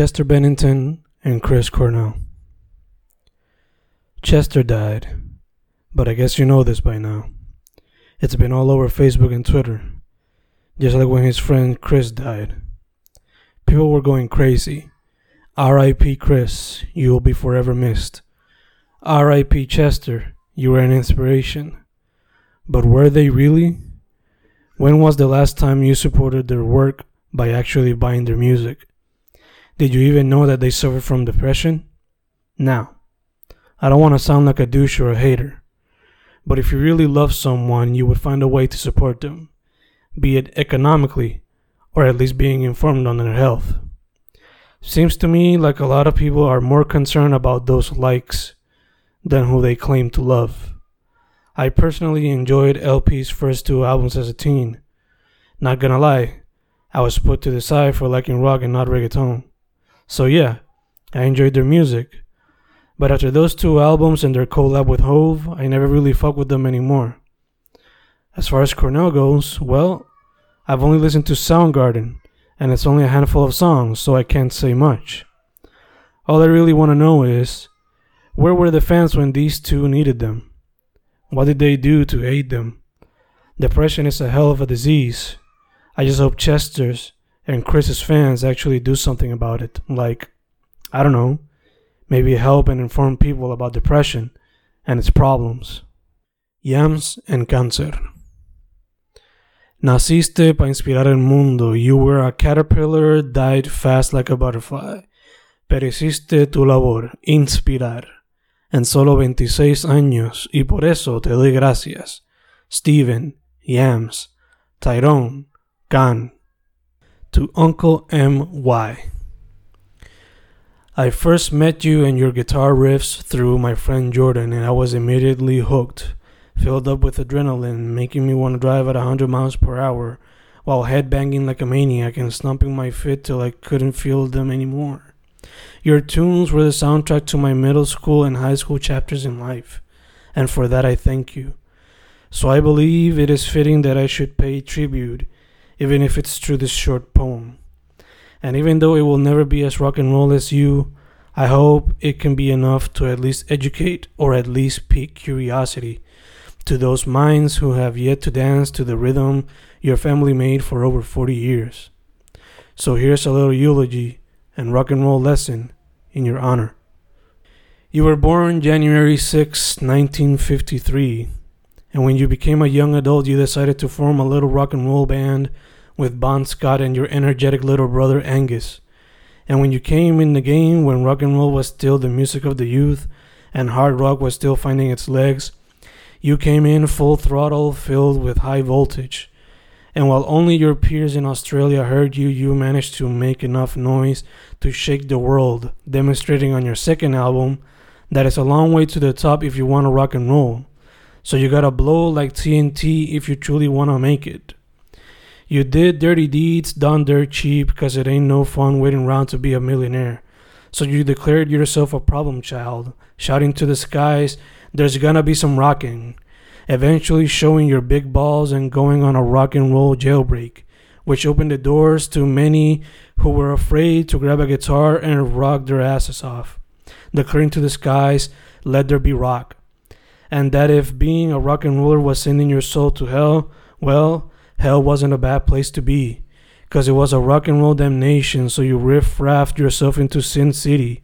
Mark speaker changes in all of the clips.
Speaker 1: Chester Bennington and Chris Cornell. Chester died, but I guess you know this by now. It's been all over Facebook and Twitter, just like when his friend Chris died. People were going crazy. R.I.P. Chris, you will be forever missed. R.I.P. Chester, you were an inspiration. But were they really? When was the last time you supported their work by actually buying their music? Did you even know that they suffer from depression? Now, I don't want to sound like a douche or a hater, but if you really love someone, you would find a way to support them, be it economically or at least being informed on their health. Seems to me like a lot of people are more concerned about those likes than who they claim to love. I personally enjoyed LP's first two albums as a teen. Not gonna lie, I was put to the side for liking rock and not reggaeton. So yeah, I enjoyed their music. But after those two albums and their collab with Hov, I never really fucked with them anymore. As far as Cornell goes, well, I've only listened to Soundgarden, and it's only a handful of songs, so I can't say much. All I really want to know is where were the fans when these two needed them? What did they do to aid them? Depression is a hell of a disease. I just hope Chester's and Chris's fans actually do something about it. Like, I don't know, maybe help and inform people about depression and its problems. Yams and Cancer. Naciste para inspirar el mundo. You were a caterpillar, died fast like a butterfly. Pereciste tu labor, inspirar. En solo 26 años, y por eso te doy gracias. Steven, Yams, Tyrone, Gan to Uncle M.Y. I first met you and your guitar riffs through my friend Jordan, and I was immediately hooked, filled up with adrenaline, making me want to drive at 100 miles per hour while headbanging like a maniac and stomping my feet till I couldn't feel them anymore. Your tunes were the soundtrack to my middle school and high school chapters in life, and for that I thank you. So I believe it is fitting that I should pay tribute even if it's through this short poem. And even though it will never be as rock and roll as you, I hope it can be enough to at least educate or at least pique curiosity to those minds who have yet to dance to the rhythm your family made for over 40 years. So here's a little eulogy and rock and roll lesson in your honor. You were born January 6, 1953, and when you became a young adult, you decided to form a little rock and roll band with Bon Scott and your energetic little brother Angus. And when you came in the game, when rock and roll was still the music of the youth and hard rock was still finding its legs, you came in full throttle, filled with high voltage. And while only your peers in Australia heard you, you managed to make enough noise to shake the world, demonstrating on your second album that it's a long way to the top if you want to rock and roll. So you gotta blow like TNT if you truly wanna make it. You did dirty deeds done dirt cheap because it ain't no fun waiting around to be a millionaire. So you declared yourself a problem child, shouting to the skies, there's gonna be some rocking. Eventually showing your big balls and going on a rock and roll jailbreak, which opened the doors to many who were afraid to grab a guitar and rock their asses off. Declaring to the skies, let there be rock. And that if being a rock and roller was sending your soul to hell, well, hell wasn't a bad place to be, because it was a rock and roll damnation, so you riff raffed yourself into Sin City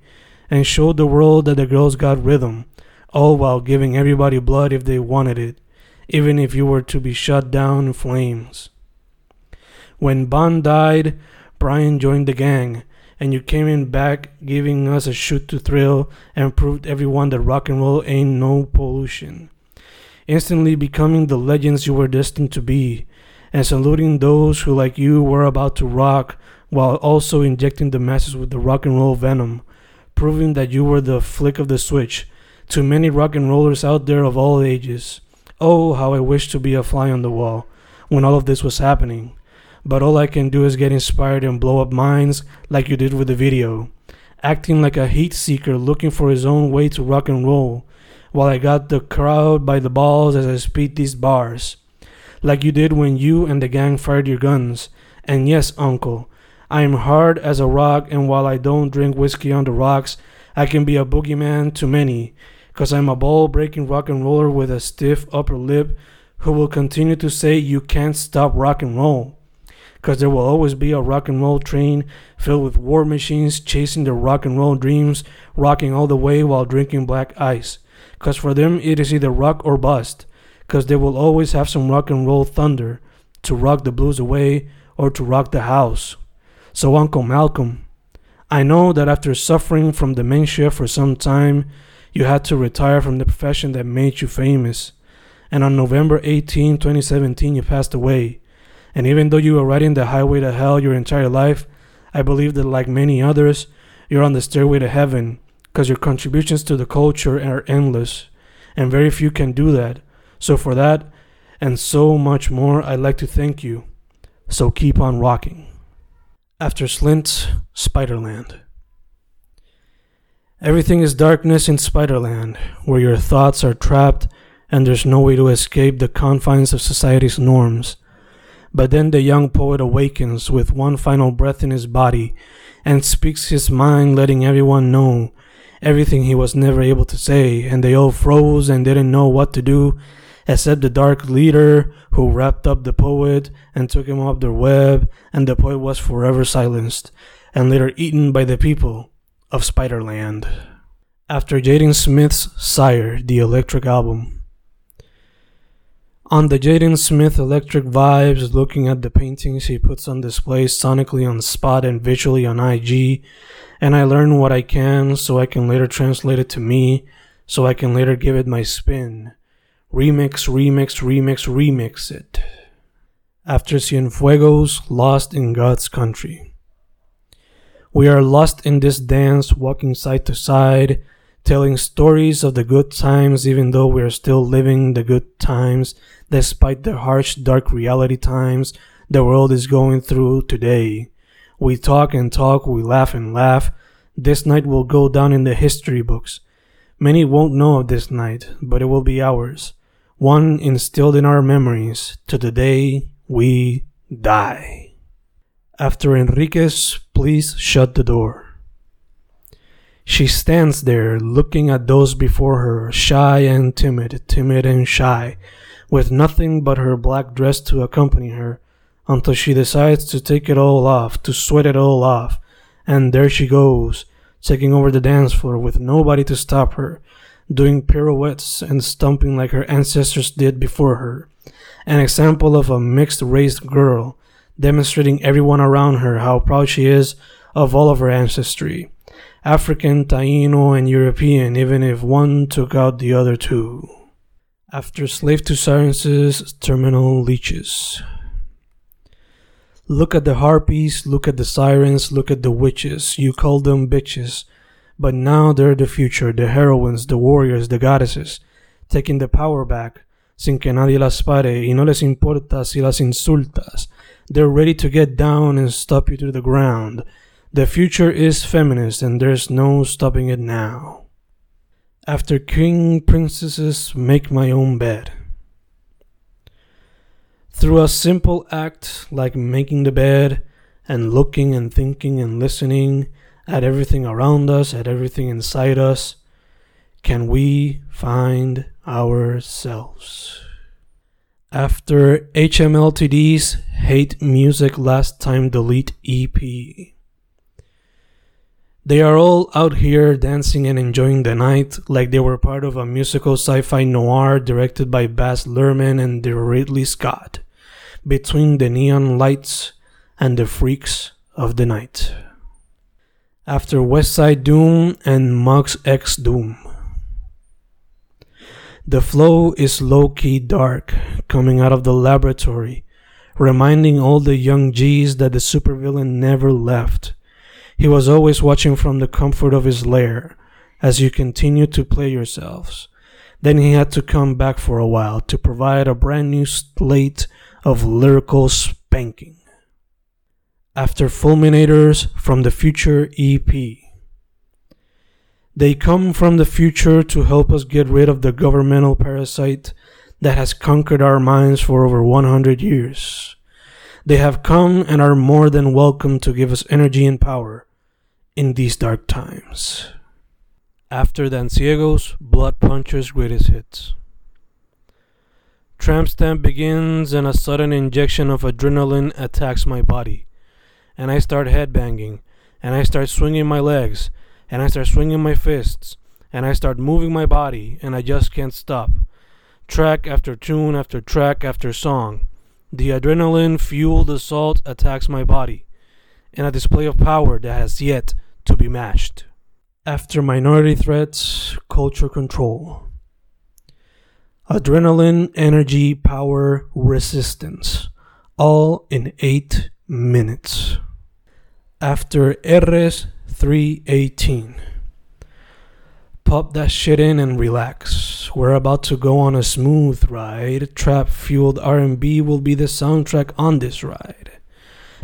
Speaker 1: and showed the world that the girls got rhythm, all while giving everybody blood if they wanted it, even if you were to be shut down in flames. When Bon died, Brian joined the gang, and you came in back giving us a shoot to thrill and proved everyone that rock and roll ain't no pollution. Instantly becoming the legends you were destined to be, and saluting those who, like you, were about to rock while also injecting the masses with the rock and roll venom, proving that you were the flick of the switch to many rock and rollers out there of all ages. Oh, how I wish to be a fly on the wall when all of this was happening. But all I can do is get inspired and blow up minds like you did with the video, acting like a heat seeker looking for his own way to rock and roll, while I got the crowd by the balls as I speed these bars like you did when you and the gang fired your guns. And yes, uncle, I am hard as a rock, and while I don't drink whiskey on the rocks, I can be a boogeyman to many, 'cause I'm a ball breaking rock and roller with a stiff upper lip who will continue to say you can't stop rock and roll. 'Cause there will always be a rock and roll train filled with war machines chasing their rock and roll dreams, rocking all the way while drinking black ice. Because for them it is either rock or bust, because they will always have some rock and roll thunder to rock the blues away or to rock the house. So, Uncle Malcolm, I know that after suffering from dementia for some time, you had to retire from the profession that made you famous. And on November 18, 2017, you passed away. And even though you were riding the highway to hell your entire life, I believe that, like many others, you're on the stairway to heaven because your contributions to the culture are endless, and very few can do that. So, for that, and so much more, I'd like to thank you. So, keep on rocking. After Slint, Spiderland. Everything is darkness in Spiderland, where your thoughts are trapped and there's no way to escape the confines of society's norms. But then the young poet awakens with one final breath in his body and speaks his mind, letting everyone know everything he was never able to say, and they all froze and didn't know what to do, except the dark leader who wrapped up the poet and took him off their web, and the poet was forever silenced, and later eaten by the people of Spiderland. After Jaden Smith's Syre, the Electric album. On the Jaden Smith Electric vibes, looking at the paintings he puts on display sonically on spot and visually on IG, and I learn what I can so I can later translate it to me, so I can later give it my spin. Remix, remix, remix, remix it. After Cienfuegos, Lost in God's Country. We are lost in this dance, walking side to side, telling stories of the good times even though we are still living the good times despite the harsh dark reality times the world is going through today. We talk and talk, we laugh and laugh. This night will go down in the history books. Many won't know of this night, but it will be ours. One instilled in our memories to the day we die. After Enriquez, please shut the door. She stands there looking at those before her, shy and timid, timid and shy, with nothing but her black dress to accompany her, until she decides to take it all off, to sweat it all off, and there she goes, taking over the dance floor with nobody to stop her, doing pirouettes and stumping like her ancestors did before her. An example of a mixed race girl, demonstrating everyone around her how proud she is of all of her ancestry. African, Taino, and European, even if one took out the other two. After Slave to Science's Terminal Leeches. Look at the harpies, look at the sirens, look at the witches. You call them bitches. But now they're the future, the heroines, the warriors, the goddesses, taking the power back, sin que nadie las pare, y no les importa si las insultas. They're ready to get down and stop you to the ground. The future is feminist and there's no stopping it now. After king princesses make my own bed. Through a simple act like making the bed and looking and thinking and listening at everything around us, at everything inside us, can we find ourselves? After HMLTD's Hate Music Last Time Delete EP. They are all out here dancing and enjoying the night like they were part of a musical sci fi noir directed by Baz Luhrmann and Ridley Scott, between the neon lights and the freaks of the night. After Westside Doom and Muggs X Doom. The flow is low key dark, coming out of the laboratory, reminding all the young G's that the supervillain never left he was always watching from the comfort of his lair as you continued to play yourselves. Then he had to come back for a while to provide a brand new slate of lyrical spanking. After Fulminators from the Future EP. They come from the future to help us get rid of the governmental parasite that has conquered our minds for over 100 years. They have come and are more than welcome to give us energy and power in these dark times. After Dan Danciego's Blood Puncher's greatest hits. Tramp stamp begins and a sudden injection of adrenaline attacks my body. And I start headbanging, and I start swinging my legs, and I start swinging my fists, and I start moving my body, and I just can't stop. Track after tune after track after song. The adrenaline fueled assault attacks my body in a display of power that has yet to be matched. After minority threats, culture control. Adrenaline, energy, power, resistance. All in 8 minutes. After RS 318. Pop that shit in and relax. We're about to go on a smooth ride. Trap fueled R&B will be the soundtrack on this ride.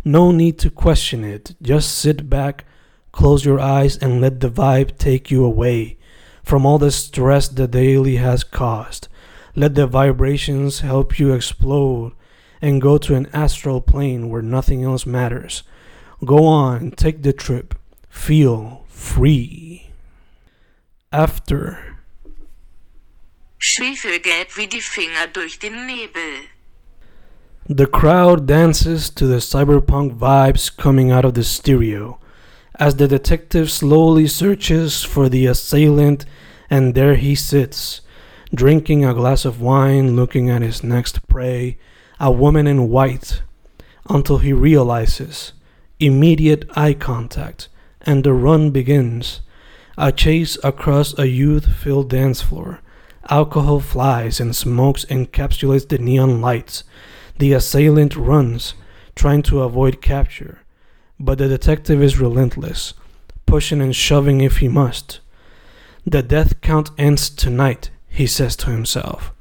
Speaker 1: No need to question it. Just sit back, close your eyes and let the vibe take you away from all the stress the daily has caused. Let the vibrations help you explode and go to an astral plane where nothing else matters. Go on, take the trip. Feel free. After.
Speaker 2: Schwefelgelb wie die Finger durch den Nebel.
Speaker 1: The crowd dances to the cyberpunk vibes coming out of the stereo as the detective slowly searches for the assailant, and there he sits, drinking a glass of wine, looking at his next prey, a woman in white, until he realizes immediate eye contact, and the run begins. A chase across a youth filled dance floor. Alcohol flies and smokes encapsulates the neon lights. The assailant runs, trying to avoid capture, but the detective is relentless, pushing and shoving if he must. The death count ends tonight, he says to himself,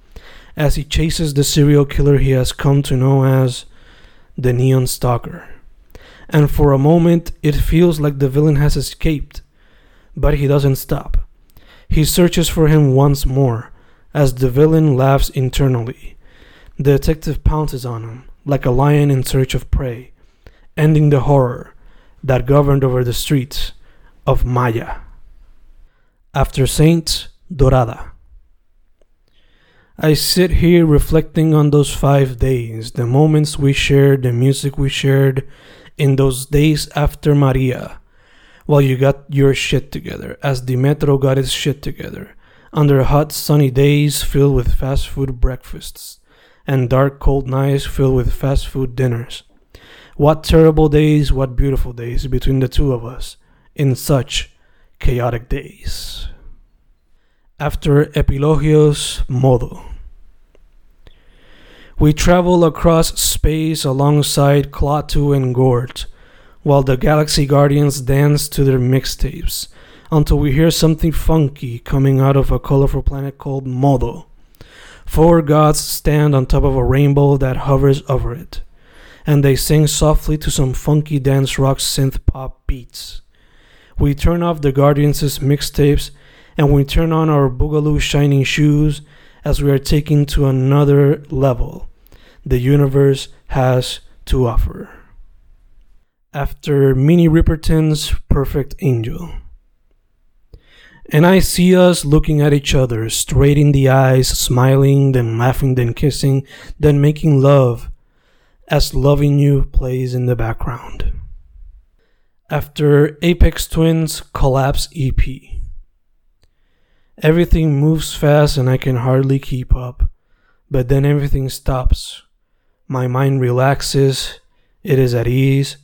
Speaker 1: as he chases the serial killer he has come to know as the Neon Stalker. And for a moment, it feels like the villain has escaped, but he doesn't stop. He searches for him once more, as the villain laughs internally. The detective pounces on him, like a lion in search of prey, ending the horror that governed over the streets of Maya. After Saint Dorada. I sit here reflecting on those five days, the moments we shared, the music we shared in those days after Maria, while you got your shit together, as the metro got its shit together, under hot sunny days filled with fast food breakfasts, and dark cold nights filled with fast food dinners. What terrible days, what beautiful days between the two of us in such chaotic days. After Epilogios Modo. We travel across space alongside Klaatu and Gort, while the Galaxy Guardians dance to their mixtapes, until we hear something funky coming out of a colorful planet called Modo. Four gods stand on top of a rainbow that hovers over it, and they sing softly to some funky dance rock synth pop beats. We turn off the Guardians' mixtapes and we turn on our Boogaloo shining shoes as we are taken to another level the universe has to offer. After Minnie Riperton's Perfect Angel. And I see us looking at each other, straight in the eyes, smiling, then laughing, then kissing, then making love, as Loving You plays in the background. After Aphex Twin's Collapse EP. Everything moves fast and I can hardly keep up, but then everything stops. My mind relaxes, it is at ease,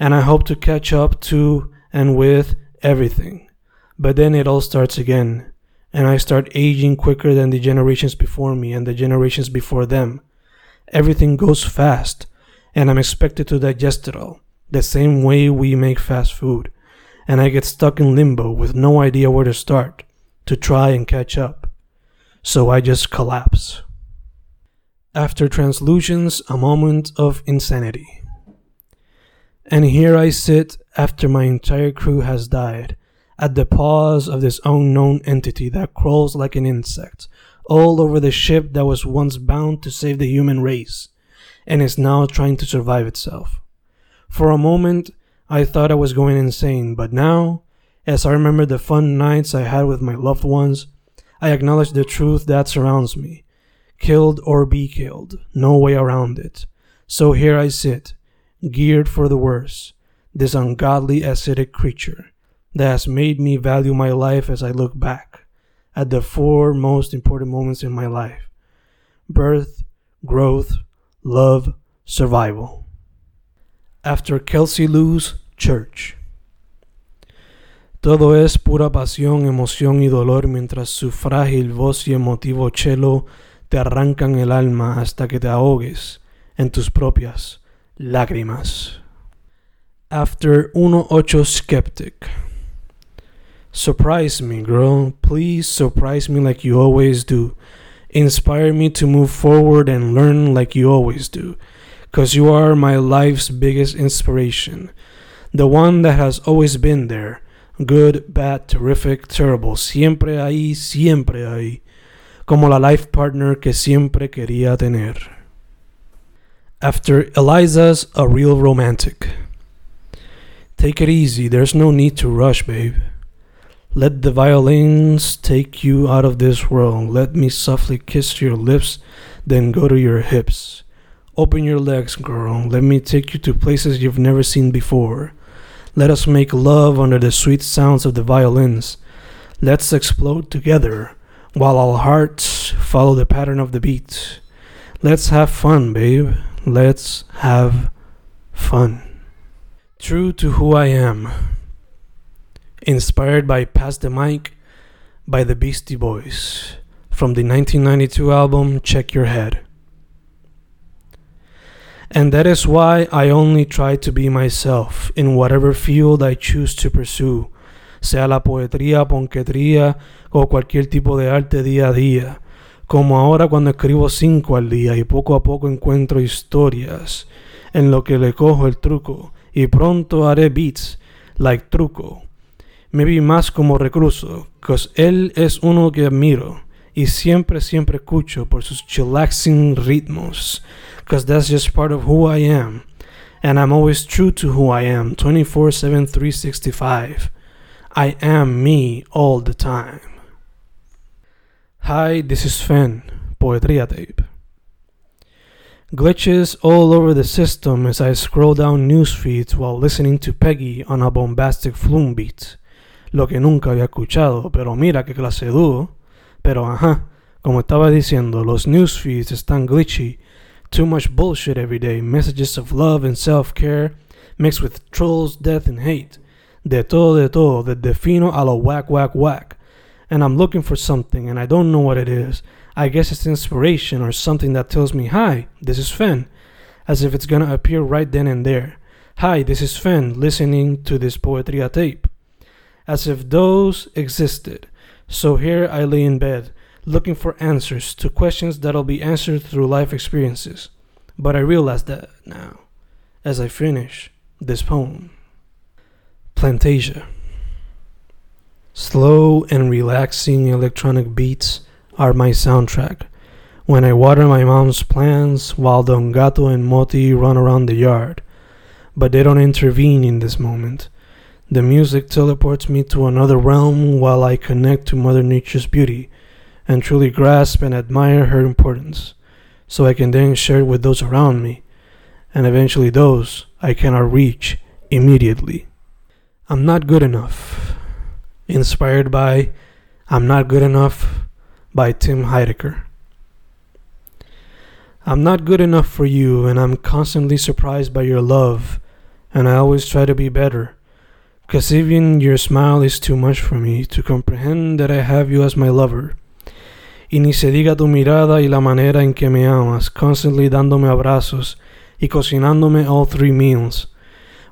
Speaker 1: and I hope to catch up to and with everything. But then it all starts again, and I start aging quicker than the generations before me and the generations before them. Everything goes fast, and I'm expected to digest it all, the same way we make fast food, and I get stuck in limbo with no idea where to start to try and catch up. So I just collapse. After translusions, a moment of insanity. And here I sit after my entire crew has died, at the paws of this unknown entity that crawls like an insect all over the ship that was once bound to save the human race. and is now trying to survive itself. For a moment, I thought I was going insane, but now, as I remember the fun nights I had with my loved ones, I acknowledge the truth that surrounds me. Killed or be killed, no way around it. So here I sit, geared for the worst, this ungodly acidic creature that has made me value my life as I look back at the four most important moments in my life birth, growth, love, survival. After Kelsey Lu's Church. Todo es pura pasión, emoción y dolor mientras su frágil voz y emotivo cello te arrancan el alma hasta que te ahogues en tus propias lágrimas. After 1-8 Skeptic. Surprise me, girl. Please surprise me like you always do. Inspire me to move forward and learn like you always do. Because you are my life's biggest inspiration. The one that has always been there. Good, bad, terrific, terrible. Siempre ahí, siempre ahí. Como la life partner que siempre quería tener. After Eliza's A Real Romantic. Take it easy, there's no need to rush, babe. Let the violins take you out of this world. Let me softly kiss your lips, then go to your hips. Open your legs, girl. Let me take you to places you've never seen before. Let us make love under the sweet sounds of the violins. Let's explode together while our hearts follow the pattern of the beat. Let's have fun, babe. Let's have fun. True to who I am inspired by Pass the Mic by the Beastie Boys from the 1992 album Check Your Head. And that is why I only try to be myself in whatever field I choose to pursue, sea la poetría, ponquetría o cualquier tipo de arte día a día, como ahora cuando escribo cinco al día y poco a poco encuentro historias en lo que le cojo el truco y pronto haré beats like truco me vi más como recluso, cause él es uno que admiro y siempre, siempre escucho por sus chillaxing ritmos, because that's just part of who I am, and I'm always true to who I am 24 7 365. I am me all the time. Hi, this is Fen, Poetria Tape. Glitches all over the system as I scroll down news feeds while listening to Peggy on a bombastic flume beat lo que nunca había escuchado, pero mira qué clase de dúo. Pero ajá, como estaba diciendo, los newsfeeds están glitchy. Too much bullshit every day, messages of love and self-care, mixed with trolls, death and hate. De todo, de todo, de defino a lo whack, whack, whack. And I'm looking for something and I don't know what it is. I guess it's inspiration or something that tells me, hi, this is Fen. As if it's gonna appear right then and there. Hi, this is Fen, listening to this Poetria tape as if those existed. So here I lay in bed, looking for answers to questions that'll be answered through life experiences. But I realize that now, as I finish this poem. Plantasia. Slow and relaxing electronic beats are my soundtrack. When I water my mom's plants while Don Gato and Moti run around the yard. But they don't intervene in this moment. The music teleports me to another realm while I connect to Mother Nature's beauty and truly grasp and admire her importance, so I can then share it with those around me, and eventually those I cannot reach immediately. I'm not good enough. Inspired by I'm Not Good Enough by Tim Heidecker. I'm not good enough for you, and I'm constantly surprised by your love, and I always try to be better Cause even your smile is too much for me to comprehend that I have you as my lover. Y ni se diga tu mirada y la manera en que me amas, constantly dándome abrazos y cocinándome all three meals.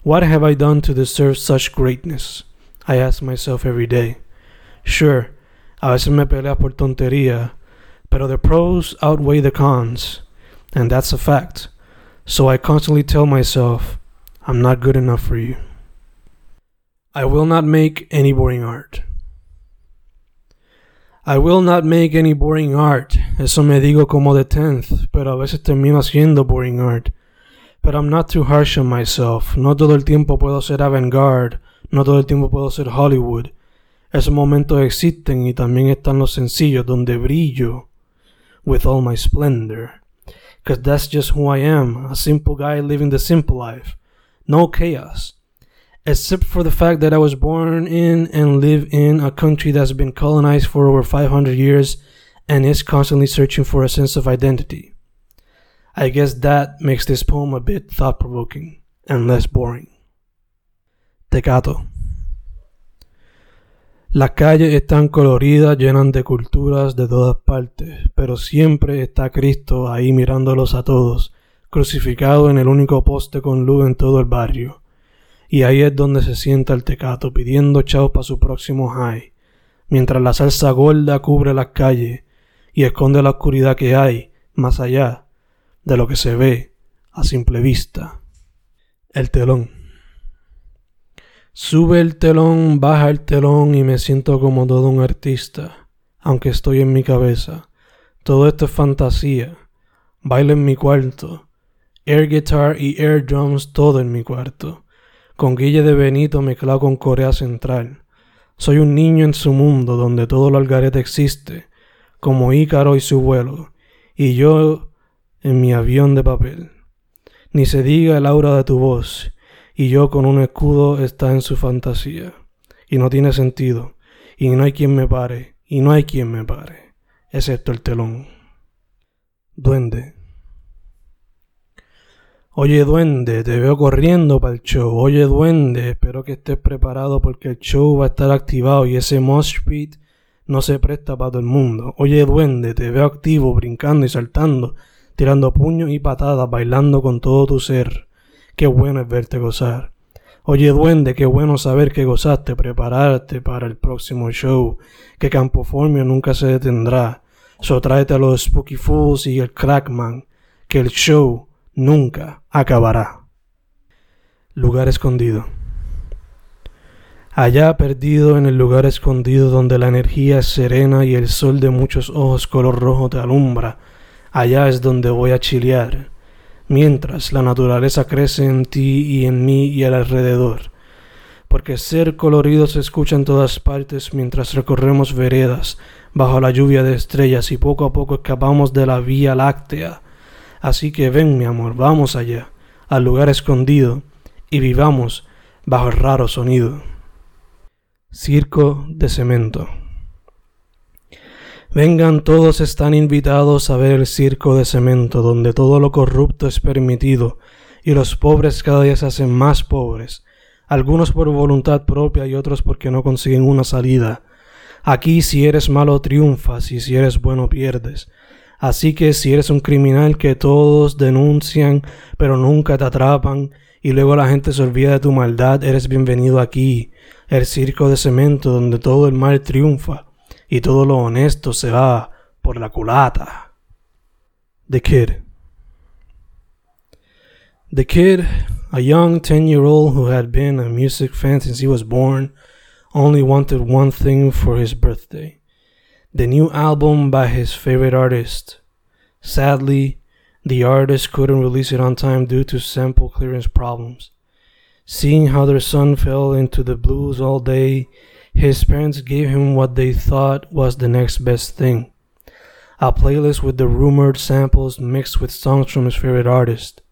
Speaker 1: What have I done to deserve such greatness? I ask myself every day. Sure, a veces me pelea por tontería, pero the pros outweigh the cons, and that's a fact. So I constantly tell myself, I'm not good enough for you. I will not make any boring art. I will not make any boring art. Eso me digo como de tenth, pero a veces termino haciendo boring art. But I'm not too harsh on myself. No todo el tiempo puedo ser avant-garde. No todo el tiempo puedo ser Hollywood. Esos momentos existen y también están los sencillos donde brillo with all my splendor. Cause that's just who I am, a simple guy living the simple life. No chaos. Except for the fact that I was born in and live in a country that's been colonized for over 500 years and is constantly searching for a sense of identity. I guess that makes this poem a bit thought provoking and less boring. Tecato. Las calles están coloridas, llenas de culturas de todas partes, pero siempre está Cristo ahí mirándolos a todos, crucificado en el único poste con luz en todo el barrio. Y ahí es donde se sienta el tecato pidiendo chao para su próximo high, mientras la salsa gorda cubre las calles y esconde la oscuridad que hay más allá de lo que se ve a simple vista. El telón. Sube el telón, baja el telón y me siento como todo un artista, aunque estoy en mi cabeza. Todo esto es fantasía. Bailo en mi cuarto. Air guitar y air drums todo en mi cuarto. Con Guille de Benito mezclado con Corea Central. Soy un niño en su mundo donde todo lo algarete existe, como Ícaro y su vuelo, y yo en mi avión de papel. Ni se diga el aura de tu voz, y yo con un escudo está en su fantasía. Y no tiene sentido, y no hay quien me pare, y no hay quien me pare, excepto el telón. Duende. Oye duende, te veo corriendo para el show. Oye duende, espero que estés preparado porque el show va a estar activado y ese mosh pit no se presta para todo el mundo. Oye duende, te veo activo, brincando y saltando, tirando puños y patadas, bailando con todo tu ser. Qué bueno es verte gozar. Oye duende, qué bueno saber que gozaste, prepararte para el próximo show, que Campoformio nunca se detendrá. So tráete a los Spooky Fools y el Crackman, que el show nunca acabará. Lugar escondido. Allá perdido en el lugar escondido donde la energía es serena y el sol de muchos ojos color rojo te alumbra, allá es donde voy a chilear mientras la naturaleza crece en ti y en mí y alrededor. Porque ser colorido se escucha en todas partes mientras recorremos veredas bajo la lluvia de estrellas y poco a poco escapamos de la vía láctea. Así que ven, mi amor, vamos allá, al lugar escondido, y vivamos bajo el raro sonido. Circo de cemento. Vengan todos están invitados a ver el circo de cemento, donde todo lo corrupto es permitido, y los pobres cada día se hacen más pobres, algunos por voluntad propia y otros porque no consiguen una salida. Aquí si eres malo triunfas y si eres bueno pierdes. Así que si eres un criminal que todos denuncian pero nunca te atrapan y luego la gente se olvida de tu maldad, eres bienvenido aquí, el circo de cemento donde todo el mal triunfa y todo lo honesto se va por la culata. The Kid. The Kid, a young 10 year old who had been a music fan since he was born, only wanted one thing for his birthday the new album by his favorite artist. Sadly, the artist couldn't release it on time due to sample clearance problems. Seeing how their son fell into the blues all day, his parents gave him what they thought was the next best thing a playlist with the rumored samples mixed with songs from his favorite artist.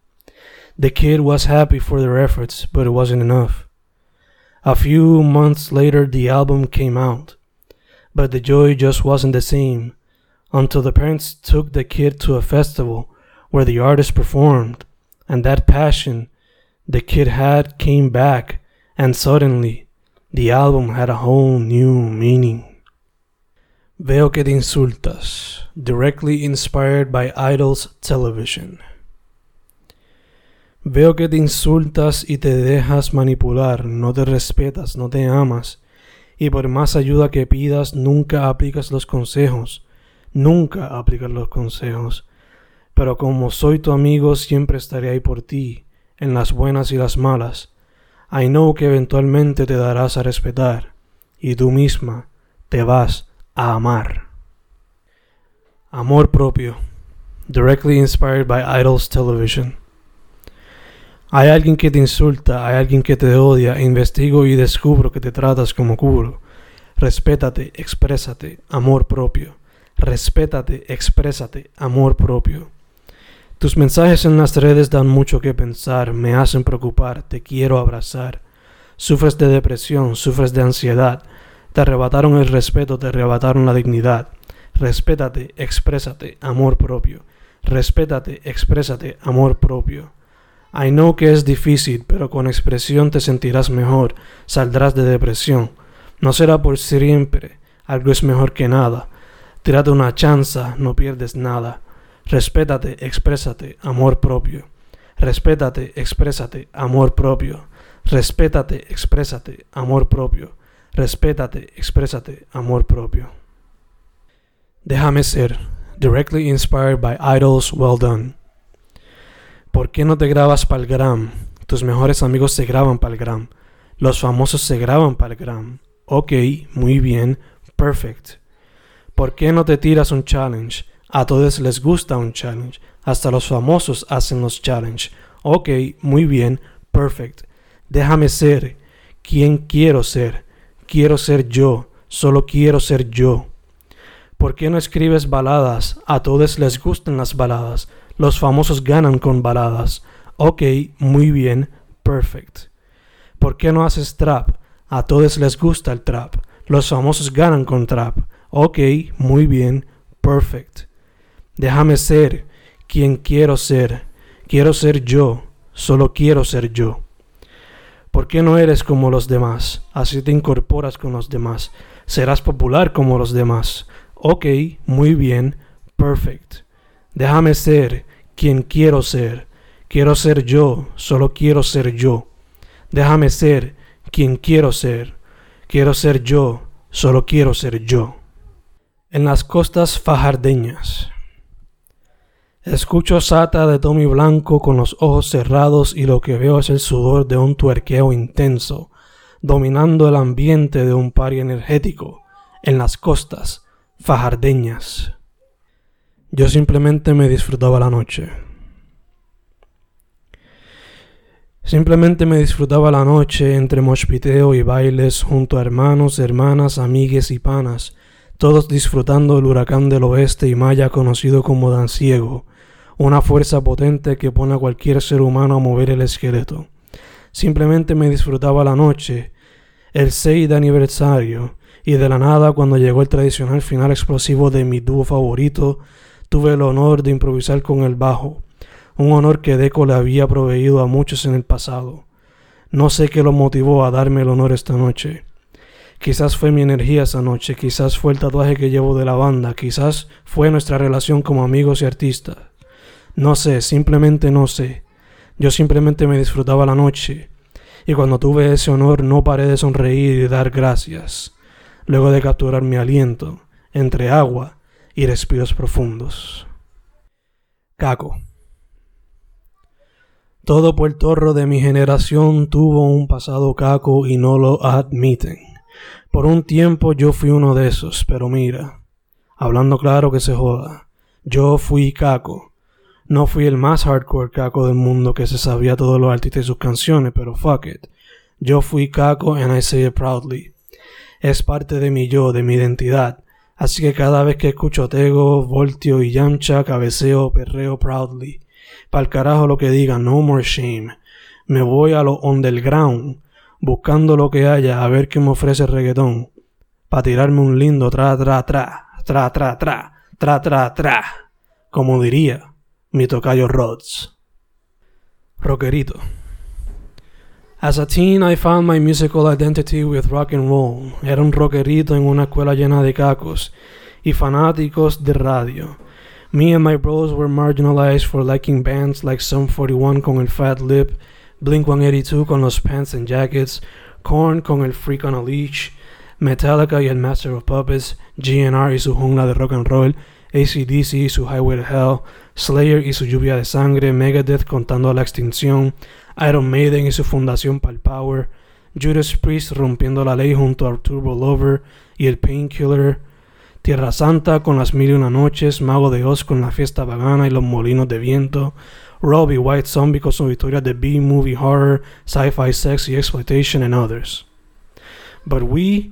Speaker 1: The kid was happy for their efforts, but it wasn't enough. A few months later, the album came out, but the joy just wasn't the same until the parents took the kid to a festival where the artist performed, and that passion the kid had came back, and suddenly The album had a whole new meaning. Veo que te insultas. Directly inspired by IDLES Television. Veo que te insultas y te dejas manipular, no te respetas, no te amas, y por más ayuda que pidas, nunca aplicas los consejos, nunca aplicas los consejos. Pero como soy tu amigo, siempre estaré ahí por ti, en las buenas y las malas, I know que eventualmente te darás a respetar y tú misma te vas a amar. Amor propio. Directly inspired by Idols Television. Hay alguien que te insulta, hay alguien que te odia, investigo y descubro que te tratas como culo. Respétate, exprésate, amor propio. Respétate, exprésate, amor propio. Tus mensajes en las redes dan mucho que pensar, me hacen preocupar, te quiero abrazar. Sufres de depresión, sufres de ansiedad, te arrebataron el respeto, te arrebataron la dignidad. Respétate, exprésate, amor propio. Respétate, exprésate, amor propio. I know que es difícil, pero con expresión te sentirás mejor, saldrás de depresión. No será por siempre, algo es mejor que nada. Tírate una chanza, no pierdes nada. Respétate, exprésate, amor propio. Respétate, exprésate, amor propio. Respétate, exprésate, amor propio. Respétate, exprésate, amor propio. Déjame ser, directly inspired by idols well done. ¿Por qué no te grabas para el gram? Tus mejores amigos se graban para el gram. Los famosos se graban para el gram. Ok, muy bien, perfect. ¿Por qué no te tiras un challenge? A todos les gusta un challenge. Hasta los famosos hacen los challenge. Ok, muy bien, perfect. Déjame ser quien quiero ser. Quiero ser yo. Solo quiero ser yo. ¿Por qué no escribes baladas? A todos les gustan las baladas. Los famosos ganan con baladas. Ok, muy bien, perfect. ¿Por qué no haces trap? A todos les gusta el trap. Los famosos ganan con trap. Ok, muy bien, perfect. Déjame ser quien quiero ser. Quiero ser yo. Solo quiero ser yo. ¿Por qué no eres como los demás? Así te incorporas con los demás. Serás popular como los demás. Ok, muy bien, perfect. Déjame ser quien quiero ser. Quiero ser yo, solo quiero ser yo. Déjame ser quien quiero ser. Quiero ser yo, solo quiero ser yo. En las costas fajardeñas. Escucho Sata de Tommy Blanco con los ojos cerrados y lo que veo es el sudor de un tuerqueo intenso, dominando el ambiente de un pari energético en las costas fajardeñas. Yo simplemente me disfrutaba la noche. Simplemente me disfrutaba la noche entre mochpiteo y bailes junto a hermanos, hermanas, amigues y panas, todos disfrutando el huracán del oeste y maya conocido como Danciego, una fuerza potente que pone a cualquier ser humano a mover el esqueleto. Simplemente me disfrutaba la noche, el 6 de aniversario, y de la nada cuando llegó el tradicional final explosivo de mi dúo favorito, tuve el honor de improvisar con el bajo, un honor que Deco le había proveído a muchos en el pasado. No sé qué lo motivó a darme el honor esta noche. Quizás fue mi energía esa noche, quizás fue el tatuaje que llevo de la banda, quizás fue nuestra relación como amigos y artistas. No sé, simplemente no sé. Yo simplemente me disfrutaba la noche, y cuando tuve ese honor no paré de sonreír y dar gracias, luego de capturar mi aliento entre agua y respiros profundos. Caco. Todo puertorro de mi generación tuvo un pasado caco y no lo admiten. Por un tiempo yo fui uno de esos, pero mira, hablando claro que se joda, yo fui caco. No fui el más hardcore caco del mundo que se sabía todos los artistas y sus canciones, pero fuck it. Yo fui caco and I say it proudly. Es parte de mi yo, de mi identidad. Así que cada vez que escucho Tego, Voltio y Yamcha, cabeceo, perreo proudly. Pa'l carajo lo que diga, no more shame. Me voy a lo underground, buscando lo que haya, a ver qué me ofrece el reggaetón. Pa' tirarme un lindo tra tra tra, tra tra tra, tra tra tra. Como diría mi tocayo Rods. Rockerito. As a teen, I found my musical identity with rock and roll. Era un rockerito en una escuela llena de cacos y fanáticos de radio. Me and my bros were marginalized for liking bands like Sum 41 con el Fat Lip, Blink 182 con los Pants and Jackets, Korn con el Freak on a Leash, Metallica y el Master of Puppets, GNR y su jungla de rock and roll, ACDC y su Highway to Hell, Slayer y su lluvia de sangre, Megadeth contando la extinción, Iron Maiden y su fundación Pal Power, Judas Priest rompiendo la ley junto a Turbo Lover y el Painkiller, Tierra Santa con las mil y una noches, Mago de Oz con la fiesta pagana y los molinos de viento, Robbie White Zombie con sus historias de B-movie horror, sci-fi sex y exploitation and others. But we,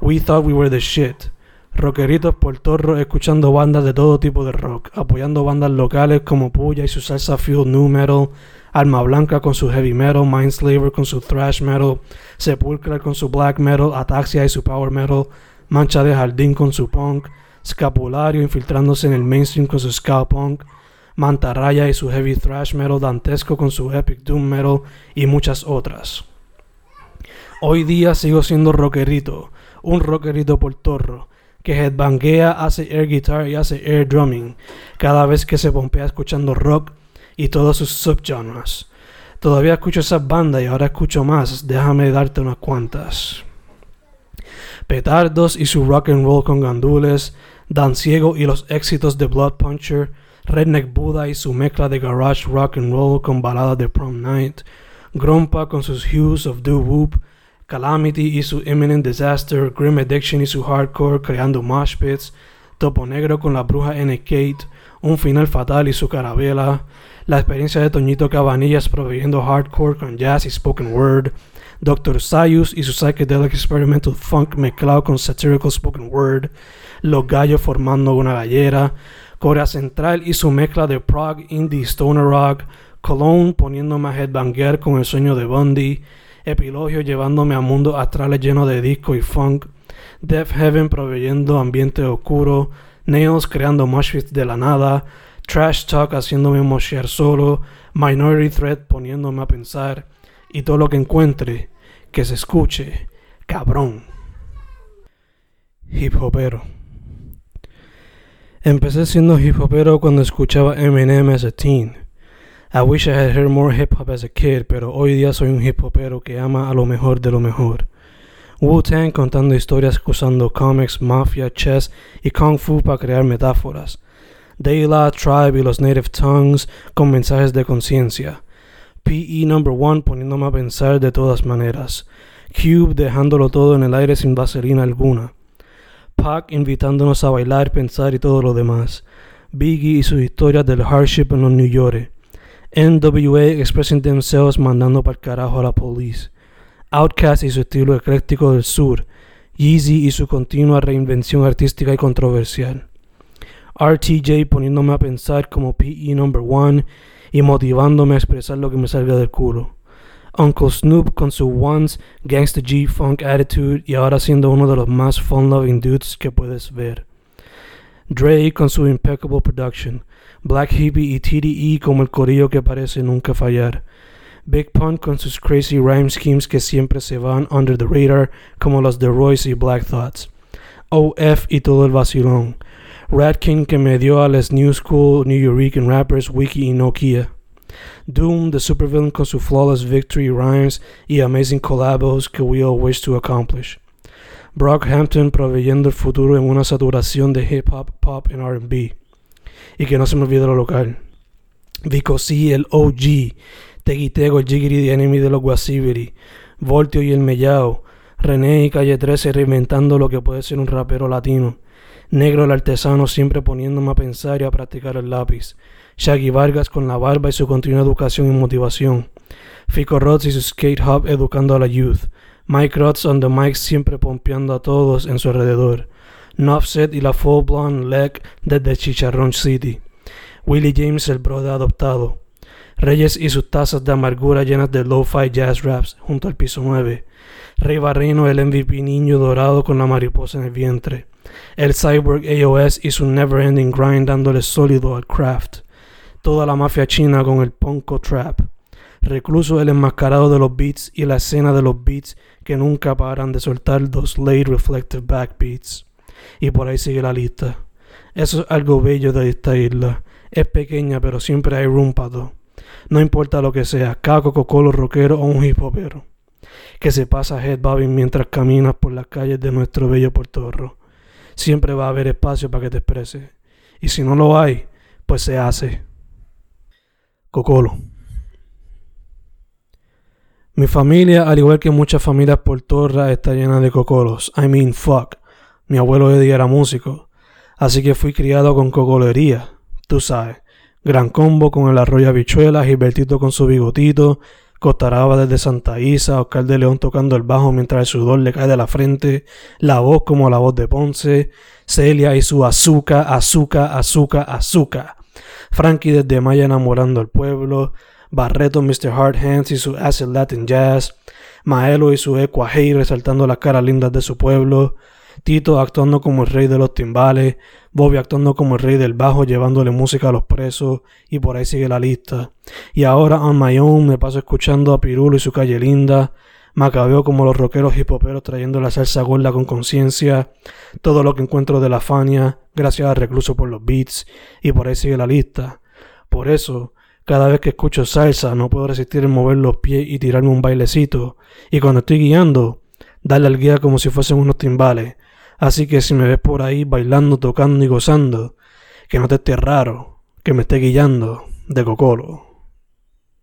Speaker 1: we thought we were the shit. Rockeritos por torro escuchando bandas de todo tipo de rock, apoyando bandas locales como Puya y su salsa fuel new metal, Alma Blanca con su heavy metal, Mindslaver con su thrash metal, Sepulchra con su black metal, Ataxia y su power metal, Mancha de Jardín con su punk, Scapulario infiltrándose en el mainstream con su ska punk, Mantarraya y su heavy thrash metal, Dantesco con su epic doom metal y muchas otras. Hoy día sigo siendo rockerito, un rockerito por torro, que headbanguea, hace air guitar y hace air drumming, cada vez que se pompea escuchando rock y todos sus subgenres. Todavía escucho esas bandas y ahora escucho más, déjame darte unas cuantas. Petardos y su rock and roll con gandules, Dan Ciego y los éxitos de Blood Puncher, Redneck Buddha y su mezcla de garage rock and roll con baladas de prom night, Grompa con sus hues of doo whoop, Calamity y su Imminent Disaster, Grim Addiction y su hardcore creando mosh pits, Topo Negro con la bruja N. Kate, Un Final Fatal y su carabela, la experiencia de Toñito Cabanillas proveyendo hardcore con jazz y spoken word, Dr. Sayus y su psychedelic experimental funk mezclado con satirical spoken word, Los Gallos formando una gallera, Corea Central y su mezcla de prog, indie, stoner rock, Cologne poniéndome a headbanger con el sueño de Bundy, Epilogio llevándome a mundos astrales llenos de disco y funk, Death Heaven proveyendo ambiente oscuro, Nails creando moshpits de la nada, Trash Talk haciéndome moshear solo, Minority Threat poniéndome a pensar, y todo lo que encuentre que se escuche, cabrón. Hip hopero. Empecé siendo hip hopero cuando escuchaba Eminem as a teen. I wish I had heard more hip hop as a kid, pero hoy día soy un hip hopero que ama a lo mejor de lo mejor. Wu-Tang contando historias usando comics, mafia, chess y kung fu para crear metáforas. Dayla, Tribe y los Native Tongues con mensajes de conciencia. PE Number One poniéndome a pensar de todas maneras. Cube dejándolo todo en el aire sin vaselina alguna. Pac invitándonos a bailar, pensar y todo lo demás. Biggie y sus historias del hardship en los New York. NWA expressing themselves mandando para el carajo a la police. Outkast y su estilo ecléctico del sur. Yeezy y su continua reinvención artística y controversial. RTJ poniéndome a pensar como PE number one y motivándome a expresar lo que me salga del culo. Uncle Snoop con su once gangsta G funk attitude y ahora siendo uno de los más fun loving dudes que puedes ver. Dre con su impeccable production. Black Hippie y TDE como el corillo que parece nunca fallar. Big Pun con sus crazy rhyme schemes que siempre se van under the radar como los de Royce y Black Thoughts. OF y todo el vacilón. Rat King que me dio a las New School New Yorican rappers Wiki y Nokia. Doom, the supervillain con su flawless victory rhymes y amazing collabos que we all wish to accomplish. Brockhampton proveyendo el futuro en una saturación de hip hop, pop y RB. Y que no se me olvide lo local. Vico C, el OG. Teguitego, el Jiggity, the enemy de los Guasibiri. Voltio y el Mellao. René y Calle 13 reinventando lo que puede ser un rapero latino. Negro el artesano siempre poniéndome a pensar y a practicar el lápiz. Shaggy Vargas con la barba y su continua educación y motivación. Fico Rods y su skate hub educando a la youth. Mike Rods on the mic siempre pompeando a todos en su alrededor. Nofset y la full blonde leg desde Chicharrón City. Willie James el brother adoptado. Reyes y sus tazas de amargura llenas de lo-fi jazz raps junto al piso 9. Rey Barrino el MVP niño dorado con la mariposa en el vientre. El cyborg AOS y su never ending grind dándole sólido al craft. Toda la mafia china con el Ponko Trap. Recluso el enmascarado de los beats y la escena de los beats que nunca paran de soltar los late reflective backbeats. Y por ahí sigue la lista. Eso es algo bello de esta isla. Es pequeña, pero siempre hay room para. No importa lo que sea, caco, cocolo, rockero o un hip hopero. Que se pasa headbobbing mientras caminas por las calles de nuestro bello Puerto Siempre va a haber espacio para que te expreses. Y si no lo hay, pues se hace. Cocolo. Mi familia, al igual que muchas familias por Torra, está llena de cocolos. I mean, fuck. Mi abuelo Eddie era músico. Así que fui criado con cocolería, tú sabes. Gran combo con el arroyo habichuelas, Gilbertito con su bigotito, Costaraba desde Santa Isa, Oscar de León tocando el bajo mientras el sudor le cae de la frente, la voz como la voz de Ponce, Celia y su azúcar, azúcar, azúcar, azúcar. Frankie desde Maya enamorando al pueblo, Barreto, Mr. Hard Hands y su acid Latin Jazz, Maelo y su Equa Hey resaltando las caras lindas de su pueblo, Tito actuando como el rey de los timbales, Bobby actuando como el rey del bajo llevándole música a los presos y por ahí sigue la lista. Y ahora on my own me paso escuchando a Pirulo y su calle linda, Macabeo como los rockeros hipoperos trayendo la salsa gorda con conciencia, todo lo que encuentro de la Fania, gracias al recluso por los beats, y por ahí sigue la lista. Por eso, cada vez que escucho salsa no puedo resistir en mover los pies y tirarme un bailecito, y cuando estoy guiando, darle al guía como si fuesen unos timbales, Así que si me ves por ahí bailando, tocando y gozando, que no te esté raro, que me esté guillando de cocolo.